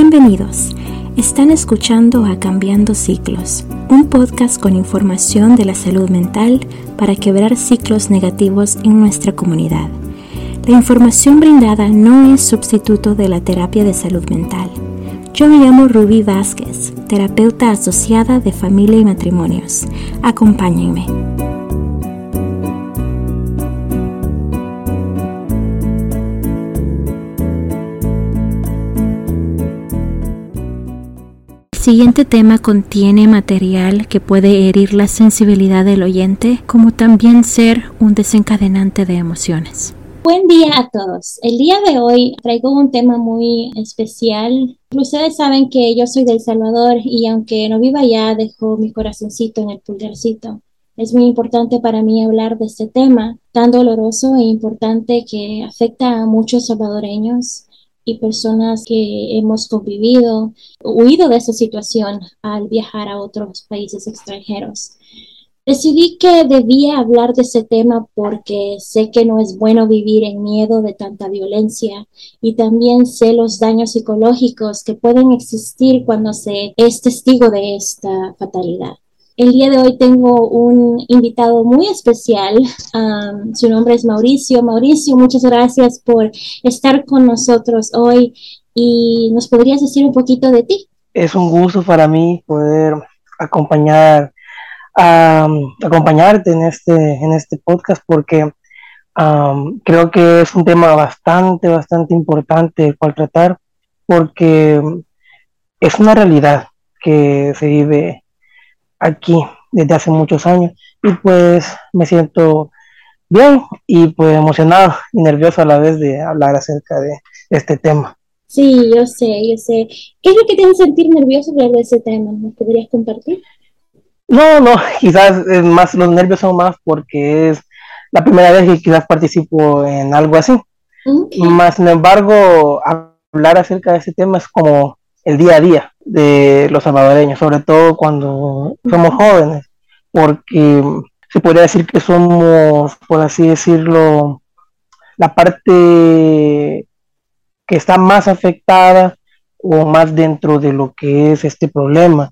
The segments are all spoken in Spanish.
Bienvenidos. Están escuchando a Cambiando Ciclos, un podcast con información de la salud mental para quebrar ciclos negativos en nuestra comunidad. La información brindada no es sustituto de la terapia de salud mental. Yo me llamo Ruby Vázquez, terapeuta asociada de familia y matrimonios. Acompáñenme. Siguiente tema contiene material que puede herir la sensibilidad del oyente, como también ser un desencadenante de emociones. Buen día a todos. El día de hoy traigo un tema muy especial. Ustedes saben que yo soy del Salvador y aunque no viva allá, dejo mi corazoncito en el pulgarcito. Es muy importante para mí hablar de este tema tan doloroso e importante que afecta a muchos salvadoreños y personas que hemos convivido, huido de esa situación al viajar a otros países extranjeros. Decidí que debía hablar de ese tema porque sé que no es bueno vivir en miedo de tanta violencia y también sé los daños psicológicos que pueden existir cuando se es testigo de esta fatalidad. El día de hoy tengo un invitado muy especial. su nombre es Mauricio. Mauricio, muchas gracias por estar con nosotros hoy y nos podrías decir un poquito de ti. Es un gusto para mí poder acompañar, acompañarte en este, en este podcast porque creo que es un tema bastante, bastante importante el cual tratar porque es una realidad que se vive aquí desde hace muchos años y pues me siento bien y pues emocionado y nervioso a la vez de hablar acerca de este tema. Sí, yo sé, yo sé. ¿Qué es lo que te hace sentir nervioso hablar de ese tema? ¿Me podrías compartir? No, no, quizás es más, los nervios son más porque es la primera vez que quizás participo en algo así. Más sin embargo, hablar acerca de ese tema es como el día a día de los salvadoreños, sobre todo cuando somos jóvenes, porque se podría decir que somos, por así decirlo, la parte que está más afectada o más dentro de lo que es este problema,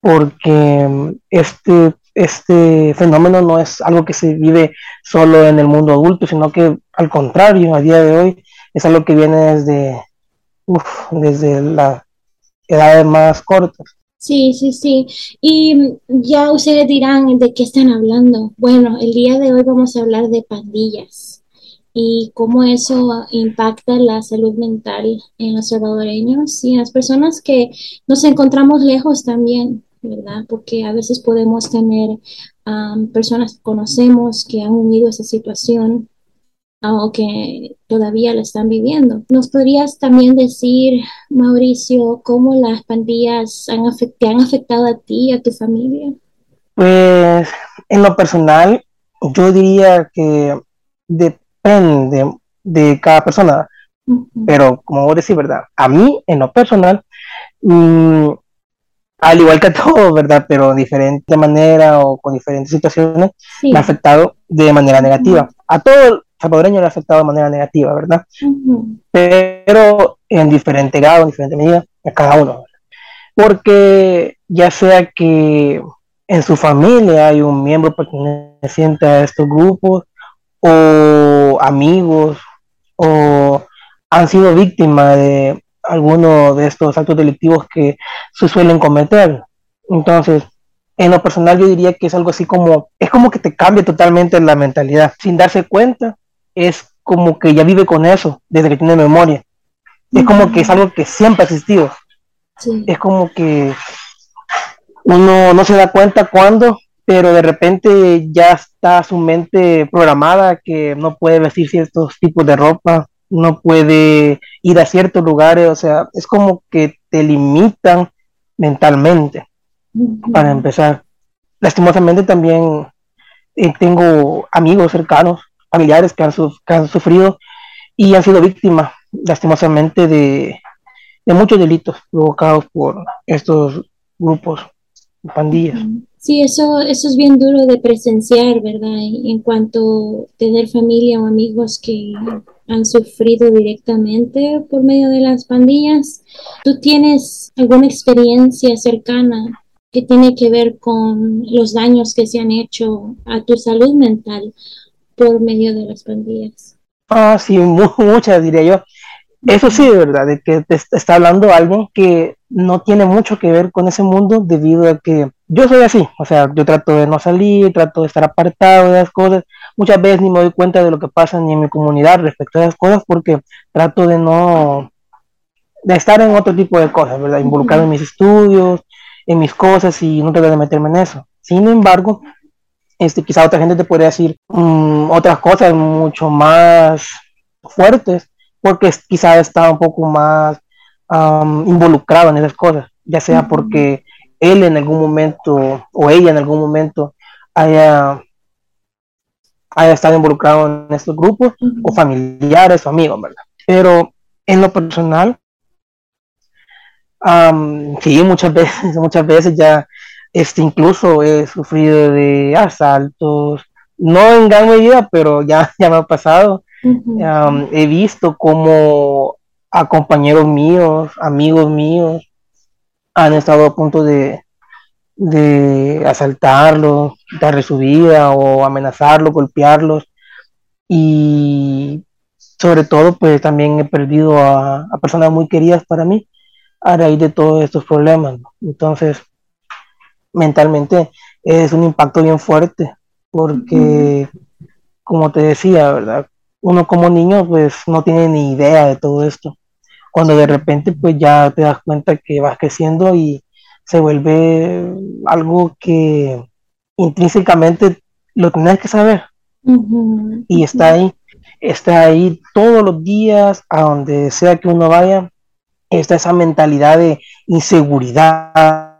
porque este, este fenómeno no es algo que se vive solo en el mundo adulto, sino que al contrario, a día de hoy es algo que viene desde, desde la edades más cortas. Sí, sí, sí. Y ya ustedes dirán de qué están hablando. Bueno, el día de hoy vamos a hablar de pandillas y cómo eso impacta la salud mental en los salvadoreños y en las personas que nos encontramos lejos también, ¿verdad? Porque a veces podemos tener personas que conocemos que han unido esa situación o que todavía la están viviendo. ¿Nos podrías también decir, Mauricio, cómo las pandillas han te han afectado a ti y a tu familia? Pues en lo personal, yo diría que depende de cada persona, pero como vos decís, ¿verdad? A mí, en lo personal, mm, al igual que a todos, ¿verdad? Pero de diferente manera o con diferentes situaciones, me ha afectado de manera negativa. A todo salvadoreño le ha afectado de manera negativa, ¿verdad? Pero en diferente grado, en diferente medida, a cada uno. Porque ya sea que en su familia hay un miembro perteneciente a estos grupos, o amigos, o han sido víctimas de alguno de estos actos delictivos que se suelen cometer. Entonces, en lo personal yo diría que es algo así como, es como que te cambia totalmente la mentalidad. Sin darse cuenta, es como que ya vive con eso desde que tiene memoria. Es como que es algo que siempre ha existido. Es como que uno no se da cuenta cuándo, pero de repente ya está su mente programada que no puede vestir ciertos tipos de ropa, no puede ir a ciertos lugares, o sea, es como que te limitan mentalmente, para empezar. Lastimosamente también eh, tengo amigos cercanos familiares que han, sufrido y han sido víctimas, lastimosamente, de, muchos delitos provocados por estos grupos, pandillas. Sí, eso, eso es bien duro de presenciar, ¿verdad? En cuanto a tener familia o amigos que han sufrido directamente por medio de las pandillas. ¿Tú tienes alguna experiencia cercana que tiene que ver con los daños que se han hecho a tu salud mental por medio de las pandillas? Ah, sí, muchas diría yo. Eso sí, de verdad, de que te está hablando algo que no tiene mucho que ver con ese mundo debido a que yo soy así, o sea, yo trato de no salir, trato de estar apartado de las cosas, muchas veces ni me doy cuenta de lo que pasa ni en mi comunidad respecto a esas cosas porque trato de no, de estar en otro tipo de cosas, ¿verdad? Involucrado en mis estudios, en mis cosas y no trato de meterme en eso. Sin embargo, este, quizá otra gente te podría decir mm, otras cosas mucho más fuertes porque quizá está un poco más involucrado en esas cosas, ya sea porque él en algún momento o ella en algún momento haya, haya estado involucrado en estos grupos o familiares o amigos, ¿verdad? Pero en lo personal, sí, muchas veces, muchas veces ya, este, incluso he sufrido de asaltos, no en gran medida, pero ya, ya me ha pasado. he visto como a compañeros míos, amigos míos, han estado a punto de, de asaltarlos, darle su vida o amenazarlos, golpearlos. Y sobre todo, pues también he perdido a, personas muy queridas para mí a raíz de todos estos problemas. Entonces, mentalmente es un impacto bien fuerte porque, como te decía, ¿verdad? Uno como niño pues no tiene ni idea de todo esto. Cuando de repente pues ya te das cuenta que vas creciendo y se vuelve algo que intrínsecamente lo tienes que saber. Y está ahí, está ahí todos los días, a donde sea que uno vaya, está esa mentalidad de inseguridad,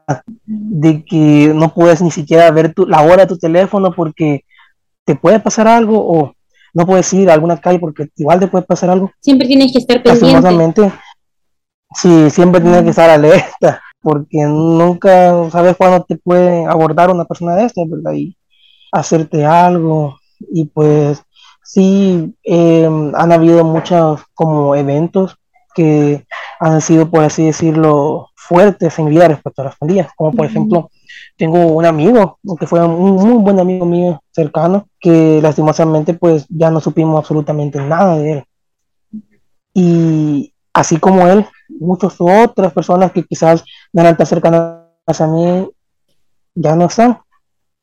de que no puedes ni siquiera ver tu, la hora de tu teléfono porque te puede pasar algo o no puedes ir a alguna calle porque igual te puede pasar algo. Siempre tienes que estar pendiente. Sí, siempre tienes que estar alerta porque nunca sabes cuándo te puede abordar una persona de estas, ¿verdad? Y hacerte algo. Y pues sí, em, han habido muchos como eventos que han sido, por así decirlo, fuertes en vida respecto a las pandillas. Como por ejemplo, tengo un amigo, que fue un muy buen amigo mío cercano, que lastimosamente pues ya no supimos absolutamente nada de él. Y así como él, muchas otras personas que quizás no eran tan cercanas a mí ya no están.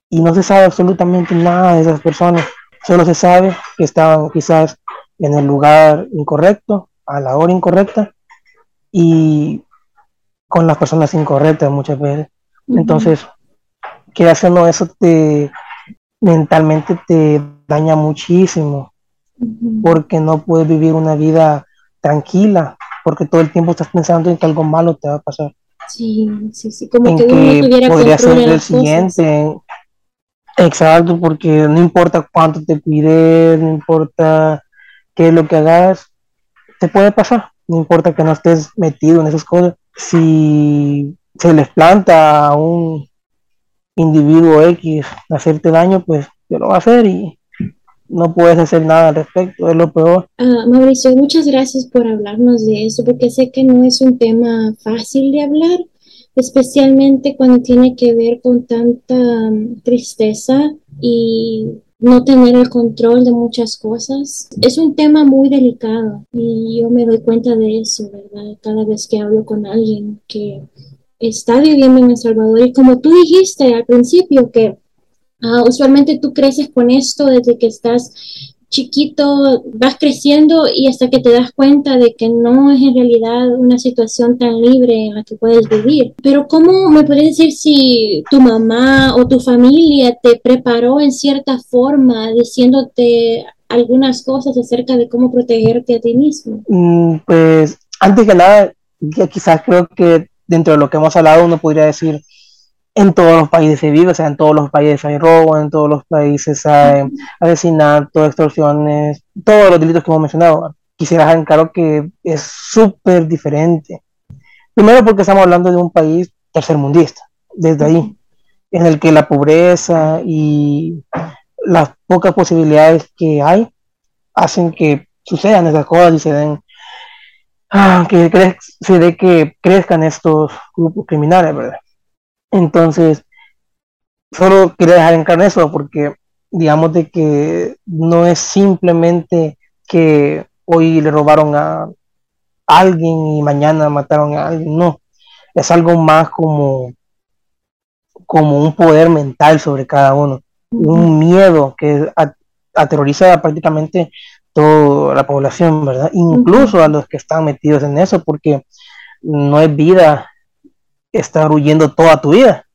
Y no se sabe absolutamente nada de esas personas. Solo se sabe que estaban quizás en el lugar incorrecto, a la hora incorrecta y con las personas incorrectas muchas veces. Entonces, que haciendo eso te mentalmente te daña muchísimo porque no puedes vivir una vida tranquila porque todo el tiempo estás pensando en que algo malo te va a pasar. Sí, sí, sí, como que, uno tuviera podría ser el siguiente. Exacto, porque no importa cuánto te cuides, no importa qué es lo que hagas, te puede pasar. No importa que no estés metido en esas cosas. Si se les planta a un individuo X hacerte daño, pues te lo va a hacer y no puedes hacer nada al respecto, es lo peor. Ah, Mauricio, muchas gracias por hablarnos de eso, porque sé que no es un tema fácil de hablar, especialmente cuando tiene que ver con tanta mm, tristeza y no tener el control de muchas cosas. Es un tema muy delicado y yo me doy cuenta de eso, ¿verdad? Cada vez que hablo con alguien que está viviendo en El Salvador y como tú dijiste al principio que Ah, usualmente tú creces con esto desde que estás chiquito, vas creciendo y hasta que te das cuenta de que no es en realidad una situación tan libre en la que puedes vivir. Pero ¿cómo me puedes decir si tu mamá o tu familia te preparó en cierta forma diciéndote algunas cosas acerca de cómo protegerte a ti mismo? Mm, pues antes que nada, quizás creo que dentro de lo que hemos hablado uno podría decir en todos los países se vive, o sea, en todos los países hay robo, en todos los países hay asesinato, extorsiones, todos los delitos que hemos mencionado. Quisiera dejar en claro que es súper diferente. Primero porque estamos hablando de un país tercermundista, desde ahí. en el que la pobreza y las pocas posibilidades que hay hacen que sucedan esas cosas y se den ah, que se dé que crezcan estos grupos criminales, ¿verdad? Entonces, solo quería dejar en claro eso porque digamos de que no es simplemente que hoy le robaron a alguien y mañana mataron a alguien, no, es algo más como como un poder mental sobre cada uno, un miedo que aterroriza prácticamente toda la población, ¿verdad? Incluso a los que están metidos en eso, porque no es vida estar huyendo toda tu vida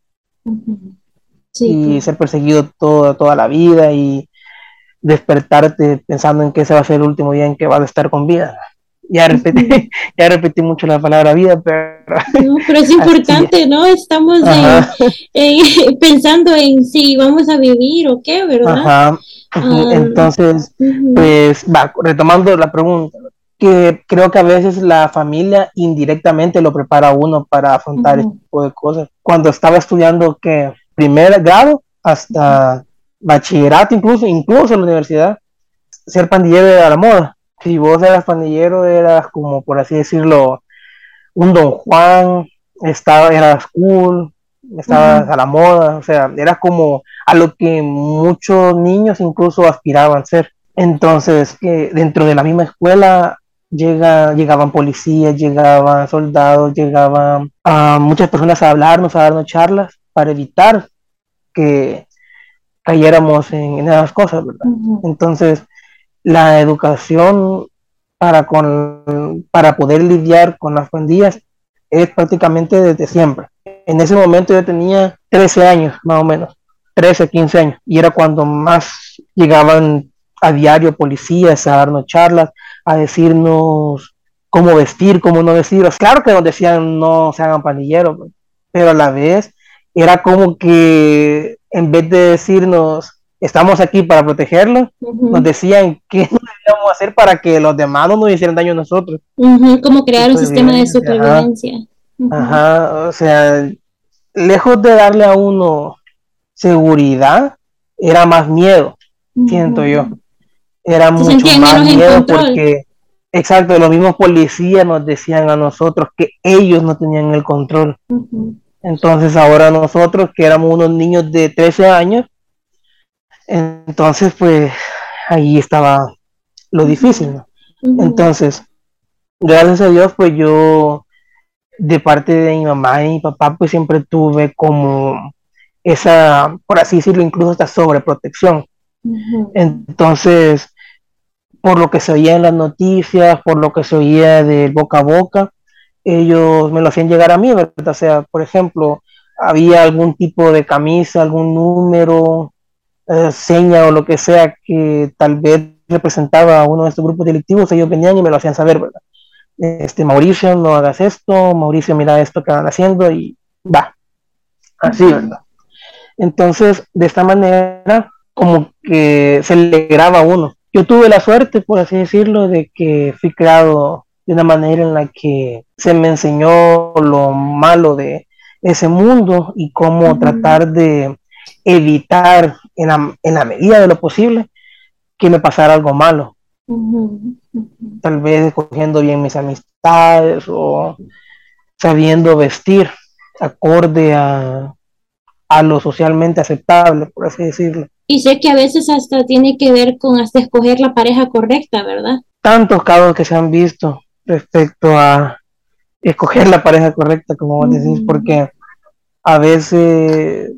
y ser perseguido toda, toda la vida y despertarte pensando en que ese va a ser el último día en que vas a estar con vida. Ya repetí, ya repetí mucho la palabra vida, pero... pero es importante, ¿no? Estamos pensando en si vamos a vivir o qué, ¿verdad? Ajá. Ah, Entonces, pues, va, retomando la pregunta, que creo que a veces la familia indirectamente lo prepara a uno para afrontar este tipo de cosas. Cuando estaba estudiando que primer grado hasta bachillerato, incluso, incluso en la universidad, ser pandillero era la moda. Si vos eras pandillero, eras como, por así decirlo, un don Juan, estaba, eras cool, estabas a la moda, o sea, era como a lo que muchos niños incluso aspiraban a ser. Entonces, que dentro de la misma escuela llega, llegaban policías, llegaban soldados, llegaban a muchas personas a hablarnos, a darnos charlas para evitar que cayéramos en, esas cosas, ¿verdad? Entonces, la educación para, con, para poder lidiar con las pandillas es prácticamente desde siempre. En ese momento yo tenía 13 años, más o menos, 13, 15 años, y era cuando más llegaban a diario policías a darnos charlas, a decirnos cómo vestir, cómo no vestir. Claro que nos decían no se hagan pandilleros, pero a la vez era como que en vez de decirnos estamos aquí para protegerlo, nos decían qué debíamos hacer para que los demás no nos hicieran daño a nosotros. Como crear un sistema de supervivencia. Ajá, o sea, lejos de darle a uno seguridad, era más miedo, siento yo. Era mucho más miedo porque, exacto, los mismos policías nos decían a nosotros que ellos no tenían el control. Entonces ahora nosotros, que éramos unos niños de 13 años, entonces pues ahí estaba lo difícil. Entonces, gracias a Dios, pues yo de parte de mi mamá y mi papá, pues siempre tuve como esa, por así decirlo, incluso esta sobreprotección. Entonces, por lo que se oía en las noticias, por lo que se oía de boca a boca, ellos me lo hacían llegar a mí, ¿verdad? O sea, por ejemplo, había algún tipo de camisa, algún número, eh, seña o lo que sea que tal vez representaba a uno de estos grupos delictivos, ellos venían y me lo hacían saber, ¿verdad? Este, Mauricio, no hagas esto, Mauricio, mira esto que van haciendo y va. Así, ¿verdad? Entonces, de esta manera, como que se le graba a uno. Yo tuve la suerte, por así decirlo, de que fui creado de una manera en la que se me enseñó lo malo de ese mundo y cómo tratar de evitar en la, medida de lo posible que me pasara algo malo. Tal vez escogiendo bien mis amistades o sabiendo vestir acorde a, a lo socialmente aceptable, por así decirlo. Y sé que a veces hasta tiene que ver con hasta escoger la pareja correcta, ¿verdad? Tantos casos que se han visto respecto a escoger la pareja correcta, como vos decís, porque a veces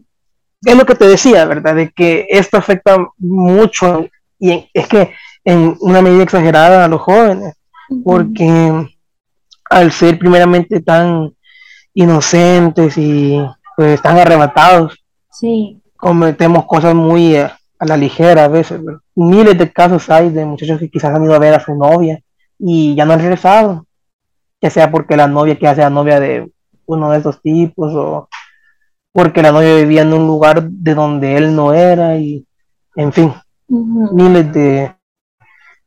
es lo que te decía, ¿verdad? De que esto afecta mucho y es que en una medida exagerada a los jóvenes, porque al ser primeramente tan inocentes y pues tan arrebatados, cometemos cosas muy a, la ligera a veces. Miles de casos hay de muchachos que quizás han ido a ver a su novia y ya no han regresado, ya sea porque la novia que hace la novia de uno de esos tipos o porque la novia vivía en un lugar de donde él no era y en fin, miles de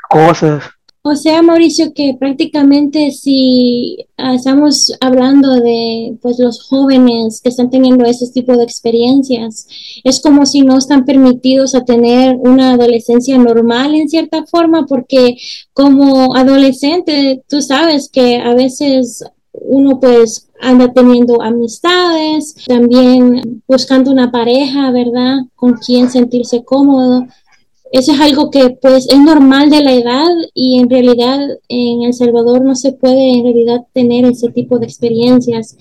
cosas O sea, Mauricio, que prácticamente si ah, estamos hablando de pues los jóvenes que están teniendo ese tipo de experiencias, es como si no están permitidos a tener una adolescencia normal en cierta forma, porque como adolescente tú sabes que a veces uno pues anda teniendo amistades, también buscando una pareja, ¿verdad? Con quien sentirse cómodo eso es algo que pues es normal de la edad y en realidad en El Salvador no se puede en realidad tener ese tipo de experiencias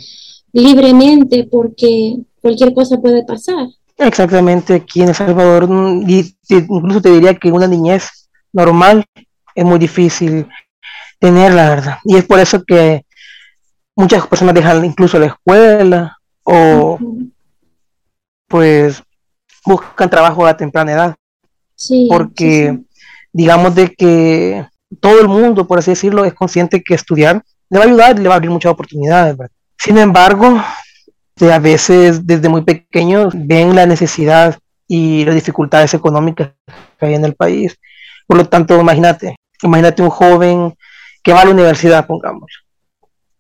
libremente porque cualquier cosa puede pasar. Exactamente, aquí en El Salvador incluso te diría que una niñez normal es muy difícil tener, la verdad. Y es por eso que muchas personas dejan incluso la escuela o pues buscan trabajo a temprana edad porque digamos de que todo el mundo, por así decirlo, es consciente que estudiar le va a ayudar, le va a abrir muchas oportunidades. Sin embargo, a veces desde muy pequeños ven la necesidad y las dificultades económicas que hay en el país. Por lo tanto, imagínate, imagínate un joven que va a la universidad, pongamos,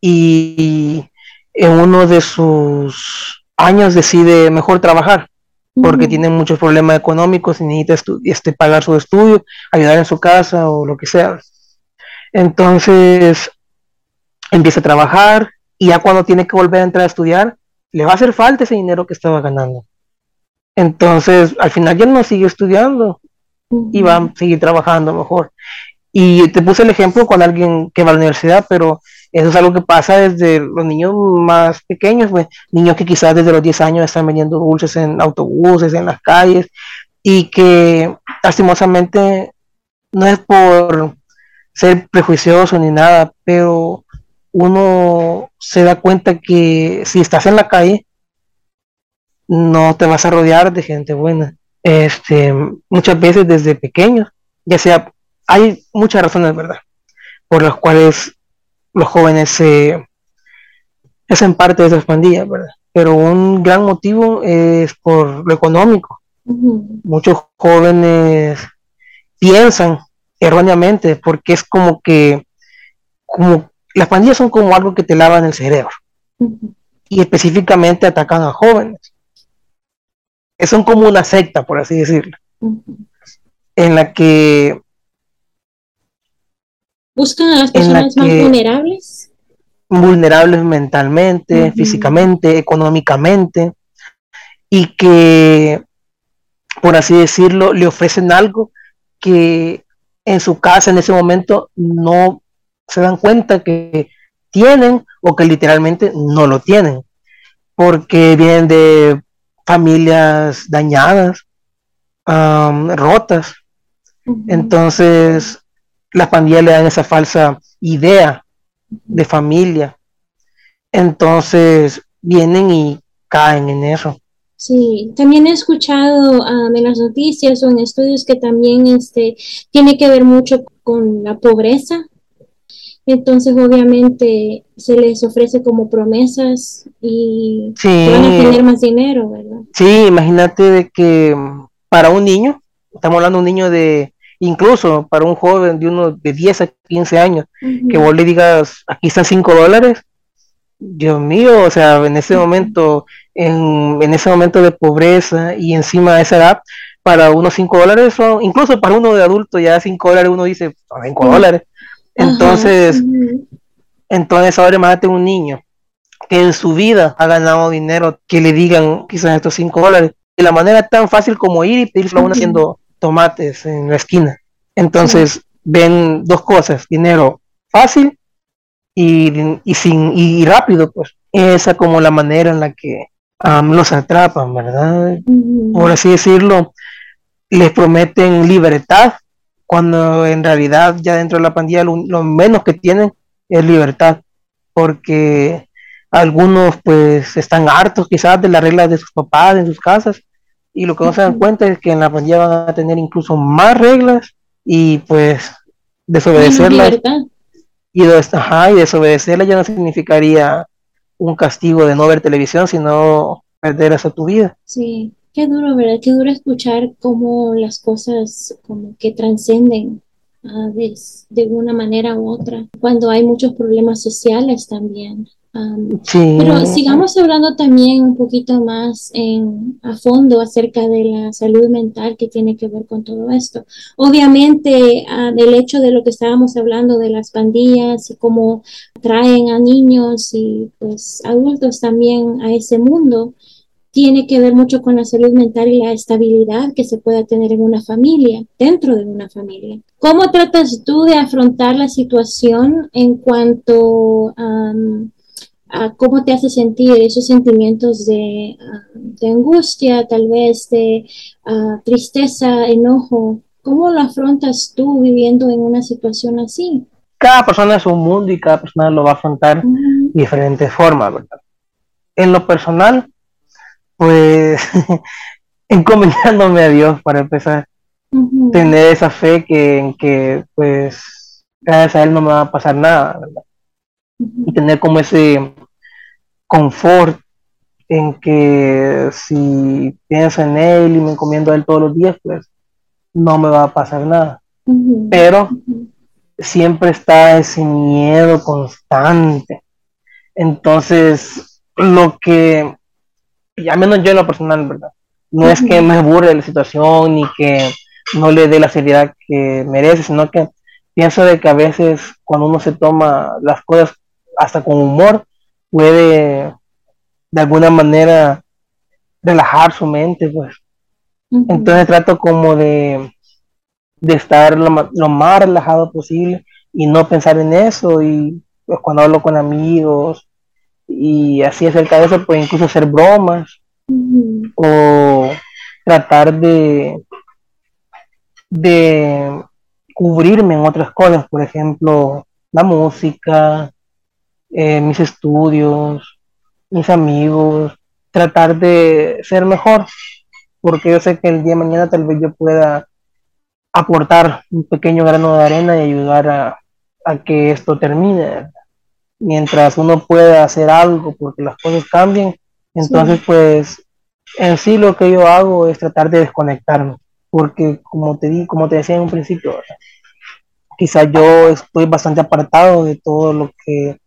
y en uno de sus años decide mejor trabajar porque tiene muchos problemas económicos y necesita este, pagar su estudio, ayudar en su casa o lo que sea. Entonces empieza a trabajar y ya cuando tiene que volver a entrar a estudiar, le va a hacer falta ese dinero que estaba ganando. Entonces al final ya no sigue estudiando y va a seguir trabajando mejor. Y te puse el ejemplo con alguien que va a la universidad, pero eso es algo que pasa desde los niños más pequeños, pues, niños que quizás desde los 10 años están vendiendo dulces en autobuses, en las calles, y que lastimosamente no es por ser prejuicioso ni nada, pero uno se da cuenta que si estás en la calle, no te vas a rodear de gente buena. Este, muchas veces desde pequeños, ya sea, hay muchas razones, ¿verdad? Por las cuales los jóvenes se hacen parte de esas pandillas, ¿verdad? Pero un gran motivo es por lo económico. Muchos jóvenes piensan erróneamente porque es como que como las pandillas son como algo que te lavan el cerebro y específicamente atacan a jóvenes. Son como una secta, por así decirlo, en la que buscan a las personas más vulnerables. Vulnerables mentalmente, físicamente, económicamente, y que, por así decirlo, le ofrecen algo que en su casa en ese momento no se dan cuenta que tienen o que literalmente no lo tienen, porque vienen de familias dañadas, rotas. Entonces, las pandillas le dan esa falsa idea de familia. Entonces vienen y caen en eso. Sí, también he escuchado um, en las noticias o en estudios que también este, tiene que ver mucho con la pobreza. Entonces, obviamente, se les ofrece como promesas y van a tener más dinero, ¿verdad? Sí, imagínate de que para un niño, estamos hablando de un niño de incluso para un joven de unos de 10 a 15 años, que vos le digas, aquí están 5 dólares, Dios mío, o sea, en ese momento, en, ese momento de pobreza y encima de esa edad, para unos 5 dólares son, incluso para uno de adulto, ya 5 dólares uno dice, 5 dólares. Entonces, entonces ahora imagínate un niño que en su vida ha ganado dinero, que le digan quizás estos 5 dólares, de la manera tan fácil como ir y pedirlo a uno haciendo tomates en la esquina. Entonces ven dos cosas, dinero fácil y, sin, y rápido, pues. Esa como la manera en la que los atrapan, ¿verdad? Por así decirlo, les prometen libertad, cuando en realidad ya dentro de la pandilla lo, menos que tienen es libertad, porque algunos pues están hartos quizás de las reglas de sus papás en sus casas y lo que no se dan cuenta es que en la pandilla van a tener incluso más reglas y pues desobedecerlas. Y, y desobedecerlas ya no significaría un castigo de no ver televisión sino perder hasta tu vida. Sí qué duro verdad qué duro escuchar cómo las cosas como que trascenden ah, de, una manera u otra, cuando hay muchos problemas sociales también. Pero sigamos hablando también un poquito más en, a fondo acerca de la salud mental que tiene que ver con todo esto. Obviamente, uh, del hecho de lo que estábamos hablando de las pandillas y cómo traen a niños y pues adultos también a ese mundo, tiene que ver mucho con la salud mental y la estabilidad que se pueda tener en una familia, dentro de una familia. ¿Cómo tratas tú de afrontar la situación en cuanto a cómo te hace sentir esos sentimientos de, angustia, tal vez de tristeza, enojo? ¿Cómo lo afrontas tú viviendo en una situación así? Cada persona es un mundo y cada persona lo va a afrontar de diferentes formas, ¿verdad? En lo personal, pues encomendándome a Dios para empezar, tener esa fe que, en que pues gracias a Él no me va a pasar nada, ¿verdad? Y tener como ese confort en que si pienso en Él y me encomiendo a Él todos los días, pues no me va a pasar nada. Pero siempre está ese miedo constante. Entonces, lo que y al menos yo en lo personal, ¿verdad? No es que me aburre la situación ni que no le dé la seriedad que merece, sino que pienso de que a veces cuando uno se toma las cosas hasta con humor, puede de alguna manera relajar su mente, pues. Entonces trato como de, de estar lo, lo, más relajado posible y no pensar en eso. Y pues cuando hablo con amigos y así acerca de eso, pues incluso hacer bromas o tratar de, de cubrirme en otras cosas, por ejemplo, la música, eh, mis estudios, mis amigos, tratar de ser mejor, porque yo sé que el día de mañana tal vez yo pueda aportar un pequeño grano de arena y ayudar a, a que esto termine. Mientras uno pueda hacer algo porque las cosas cambien, entonces pues en sí lo que yo hago es tratar de desconectarme, porque como te di, como te decía en un principio, quizás yo estoy bastante apartado de todo lo que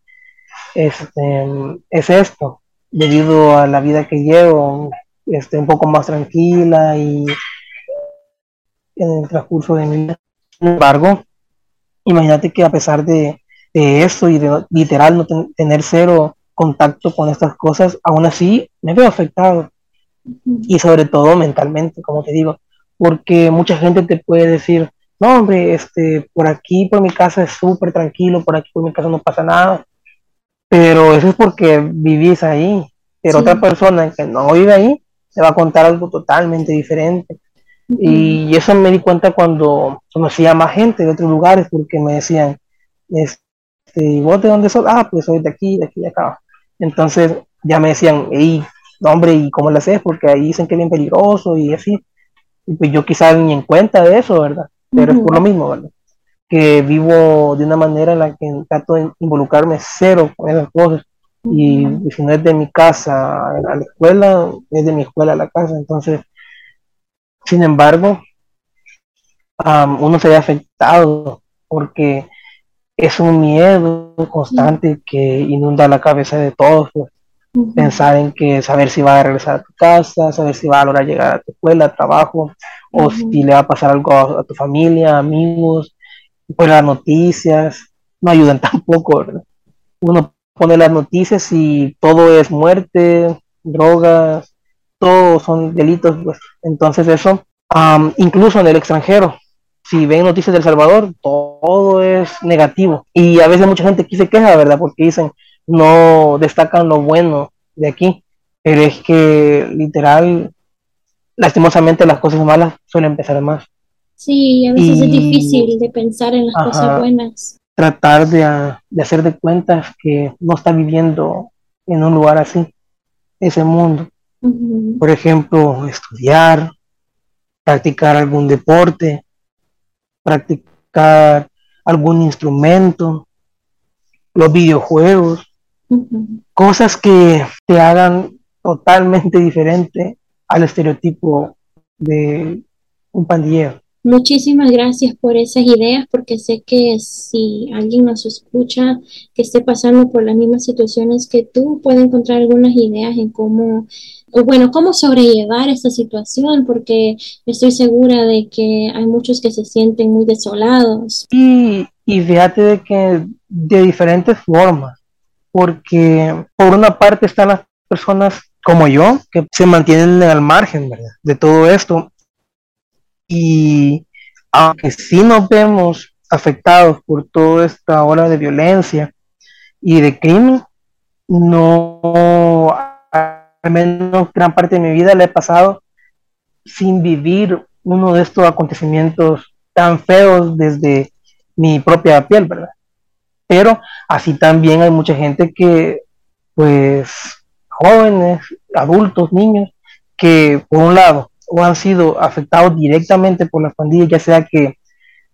este, es esto, debido a la vida que llevo, este, un poco más tranquila y en el transcurso de mi vida. Sin embargo, imagínate que a pesar de, de eso y de literal no tener cero contacto con estas cosas, aún así me veo afectado. Y sobre todo mentalmente, como te digo, porque mucha gente te puede decir, no, hombre, este, por aquí, por mi casa es súper tranquilo, por aquí, por mi casa no pasa nada. Pero eso es porque vivís ahí. Pero otra persona que no vive ahí, te va a contar algo totalmente diferente. Y eso me di cuenta cuando conocía más gente de otros lugares, porque me decían, este, ¿y vos de dónde sos? Ah, pues soy de aquí, de aquí, de acá. Entonces ya me decían, hey, hombre, ¿y cómo lo haces? Porque ahí dicen que es bien peligroso y así. Y pues yo quizás ni en cuenta de eso, ¿verdad? Pero es por lo mismo, ¿verdad? Que vivo de una manera en la que trato de involucrarme cero con esas cosas. Y, si no es de mi casa a la escuela, es de mi escuela a la casa. Entonces, sin embargo, uno se ve afectado porque es un miedo constante que inunda la cabeza de todos. Pues. Pensar en que saber si va a regresar a tu casa, saber si va a lograr llegar a tu escuela, trabajo, o si le va a pasar algo a, tu familia, amigos, pues las noticias no ayudan tampoco, Uno pone las noticias y todo es muerte, drogas, todo son delitos, pues. Entonces eso, incluso en el extranjero, si ven noticias del Salvador, todo es negativo. Y a veces mucha gente aquí se queja, ¿verdad? Porque dicen, no destacan lo bueno de aquí. Pero es que literal, lastimosamente las cosas malas suelen empezar más. Sí, a veces es difícil de pensar en las cosas buenas. Tratar de, de hacer de cuentas que no está viviendo en un lugar así, ese mundo. Por ejemplo, estudiar, practicar algún deporte, practicar algún instrumento, los videojuegos, cosas que te hagan totalmente diferente al estereotipo de un pandillero. Muchísimas gracias por esas ideas, porque sé que si alguien nos escucha que esté pasando por las mismas situaciones que tú, puede encontrar algunas ideas en cómo, bueno, cómo sobrellevar esta situación, porque estoy segura de que hay muchos que se sienten muy desolados. Y, y fíjate de que de diferentes formas, porque por una parte están las personas como yo, que se mantienen al margen de todo esto y aunque sí nos vemos afectados por toda esta ola de violencia y de crimen, no, al menos gran parte de mi vida la he pasado sin vivir uno de estos acontecimientos tan feos desde mi propia piel, ¿verdad? Pero así también hay mucha gente que, pues, jóvenes, adultos, niños, que por un lado o han sido afectados directamente por las pandillas, ya sea que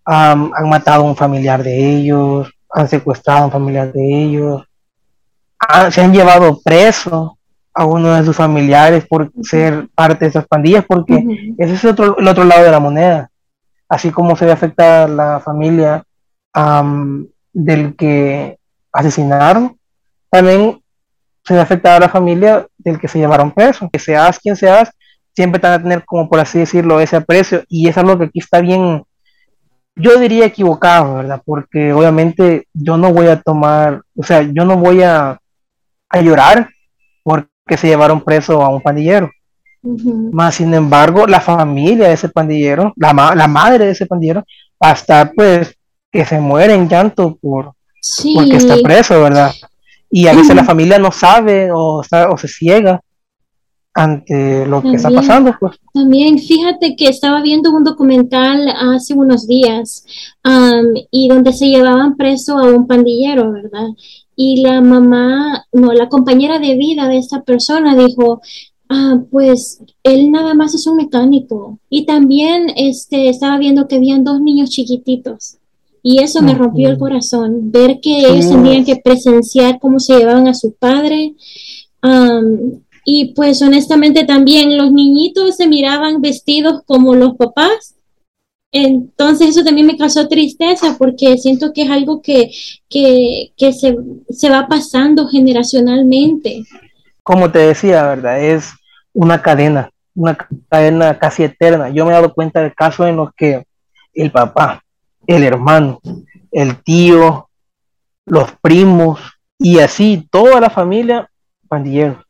han matado a un familiar de ellos, han secuestrado a un familiar de ellos, se han llevado preso a uno de sus familiares por ser parte de esas pandillas, porque ese es otro, el otro lado de la moneda. Así como se ve afectada la familia del que asesinaron, también se ve afectada la familia del que se llevaron preso. Que seas quien seas, siempre van a tener como por así decirlo ese aprecio y es algo que aquí está bien, yo diría equivocado, ¿verdad? Porque obviamente yo no voy a tomar, o sea, yo no voy a, a llorar porque se llevaron preso a un pandillero. Más sin embargo, la familia de ese pandillero, la, la madre de ese pandillero, va a estar pues que se muere en llanto por porque está preso, ¿verdad? Y a veces la familia no sabe o, está, o se ciega ante lo que está pasando. Pues. También fíjate que estaba viendo un documental hace unos días y donde se llevaban preso a un pandillero, ¿verdad? Y la mamá, no, la compañera de vida de esta persona dijo, ah, pues él nada más es un mecánico. Y también este, estaba viendo que habían dos niños chiquititos. Y eso me rompió el corazón, ver que ellos tenían que presenciar cómo se llevaban a su padre. Y pues honestamente también los niñitos se miraban vestidos como los papás. Entonces eso también me causó tristeza porque siento que es algo que, que, que se, se, va pasando generacionalmente. Como te decía, ¿verdad? Es una cadena, una cadena casi eterna. Yo me he dado cuenta de casos en los que el papá, el hermano, el tío, los primos y así toda la familia pandilleros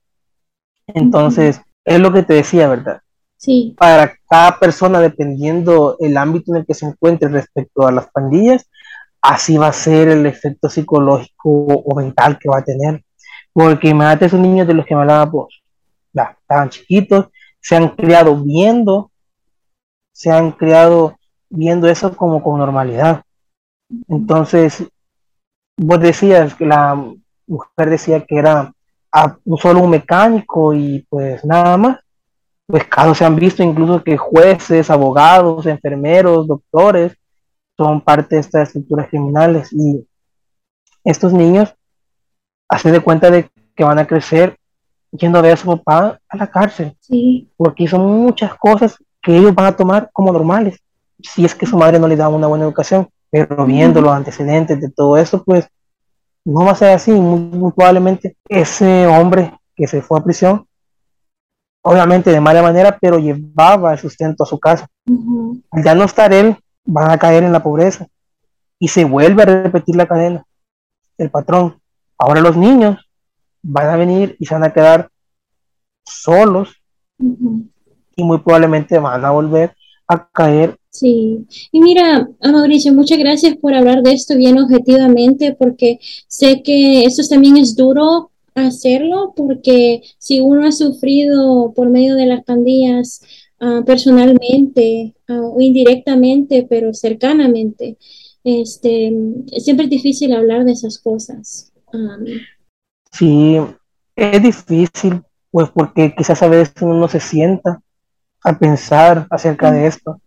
entonces, es lo que te decía, ¿verdad? Sí. Para cada persona, dependiendo el ámbito en el que se encuentre respecto a las pandillas, así va a ser el efecto psicológico o mental que va a tener. Porque imagínate esos niños de los que me hablaba vos, ya, estaban chiquitos, se han criado viendo, se han criado viendo eso como con normalidad. Entonces, vos decías que la mujer decía que era a solo un mecánico y pues nada más. Pues casos se han visto incluso que jueces, abogados, enfermeros, doctores son parte de estas estructuras criminales y estos niños hacen de cuenta de que van a crecer yendo a ver a su papá a la cárcel. Sí. Porque son muchas cosas que ellos van a tomar como normales, si es que su madre no les da una buena educación. Pero viendo los antecedentes de todo eso, pues no va a ser así, muy, probablemente ese hombre que se fue a prisión, obviamente de mala manera, pero llevaba el sustento a su casa. Al ya no estar él, van a caer en la pobreza y se vuelve a repetir la cadena. El patrón. Ahora los niños van a venir y se van a quedar solos y muy probablemente van a volver a caer. Sí, y mira, Mauricio, muchas gracias por hablar de esto bien objetivamente, porque sé que eso también es duro hacerlo, porque si uno ha sufrido por medio de las pandillas ah, personalmente ah, o indirectamente, pero cercanamente, este, siempre es difícil hablar de esas cosas. sí, es difícil, pues porque quizás a veces uno se sienta a pensar acerca de esto